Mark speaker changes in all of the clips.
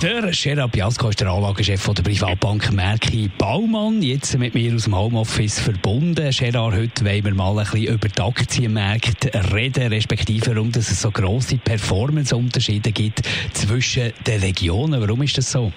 Speaker 1: der Gerard Biasco ist der Anlagechef der Privatbank Merki Baumann. Jetzt mit mir aus dem Homeoffice verbunden. Gerard, heute wollen wir mal ein bisschen über die Aktienmärkte reden, respektive warum es so grosse Performance-Unterschiede gibt zwischen den Regionen. Warum ist das so?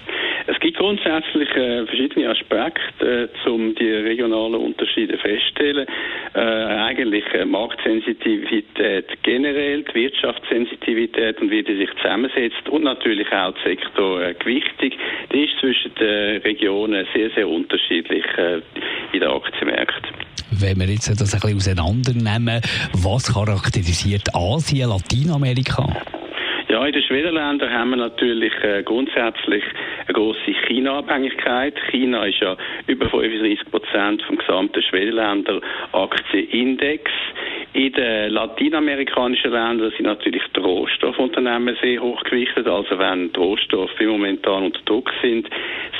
Speaker 2: Grundsätzlich äh, verschiedene Aspekte, äh, um die regionalen Unterschiede festzustellen. Äh, eigentlich äh, Marktsensitivität generell, die Wirtschaftssensitivität und wie die sich zusammensetzt und natürlich auch die Sektorgewichtung. Die ist zwischen den Regionen sehr, sehr unterschiedlich äh, in den Aktienmärkten.
Speaker 1: Wenn wir jetzt das ein bisschen auseinandernehmen, was charakterisiert Asien, Lateinamerika?
Speaker 2: In den Schwellenländern haben wir natürlich äh, grundsätzlich eine große China-Abhängigkeit. China ist ja über 35 Prozent vom gesamten Schwellenländer Aktienindex. In den lateinamerikanischen Ländern sind natürlich die Rohstoffunternehmen sehr hoch gewichtet. Also wenn die Rohstoffe momentan unter Druck sind,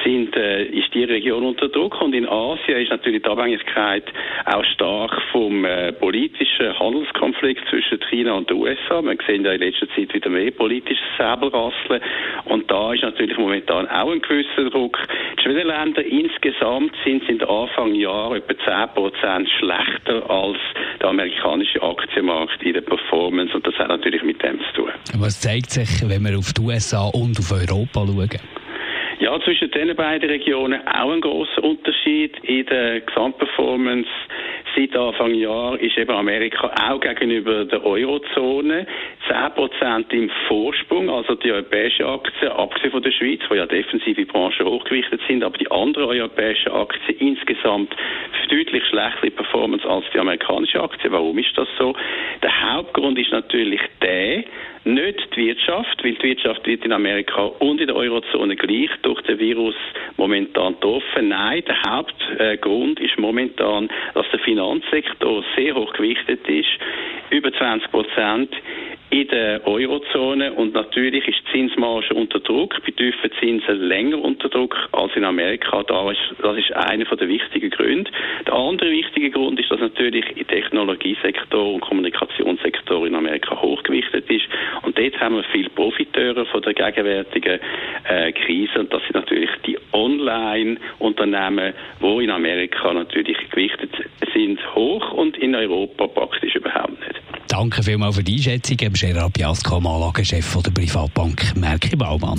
Speaker 2: sind äh, ist die Region unter Druck. Und in Asien ist natürlich die Abhängigkeit auch stark vom äh, politischen Handelskonflikt zwischen China und den USA. Wir sehen ja in letzter Zeit wieder mehr politisches Säbelrasseln. Und da ist natürlich momentan auch ein gewisser Druck. Die Schwellenländer insgesamt sind in den Anfangsjahren etwa 10% schlechter als der amerikanische Aktienmarkt in der Performance. Und das hat natürlich mit dem zu tun.
Speaker 1: Was zeigt sich, wenn wir auf die USA und auf Europa schauen?
Speaker 2: Ja, zwischen den beiden Regionen auch ein großer Unterschied in der Gesamtperformance. Seit Anfang Jahr ist eben Amerika auch gegenüber der Eurozone 10% im Vorsprung, also die europäischen Aktien, abgesehen von der Schweiz, wo ja defensive Branchen hochgewichtet sind, aber die anderen europäischen Aktien insgesamt deutlich schlechtere Performance als die amerikanische Aktie. Warum ist das so? Der Hauptgrund ist natürlich der, nicht die Wirtschaft, weil die Wirtschaft wird in Amerika und in der Eurozone gleich durch den Virus momentan getroffen. Nein, der Hauptgrund ist momentan, dass der Finanzsektor sehr hoch gewichtet ist, über 20 Prozent in der Eurozone und natürlich ist die Zinsmarge unter Druck, bei tiefen Zinsen länger unter Druck als in Amerika. Das ist einer der wichtigen Gründe. Der andere wichtige Grund ist, dass natürlich im Technologiesektor und Kommunikationssektor in Amerika und dort haben wir viele Profiteure von der gegenwärtigen äh, Krise und das sind natürlich die Online-Unternehmen, wo in Amerika natürlich gewichtet sind, hoch und in Europa praktisch überhaupt nicht.
Speaker 1: Danke vielmals für die Einschätzung. Gerard Piasco, Anlagechef der Privatbank Merki Baumann.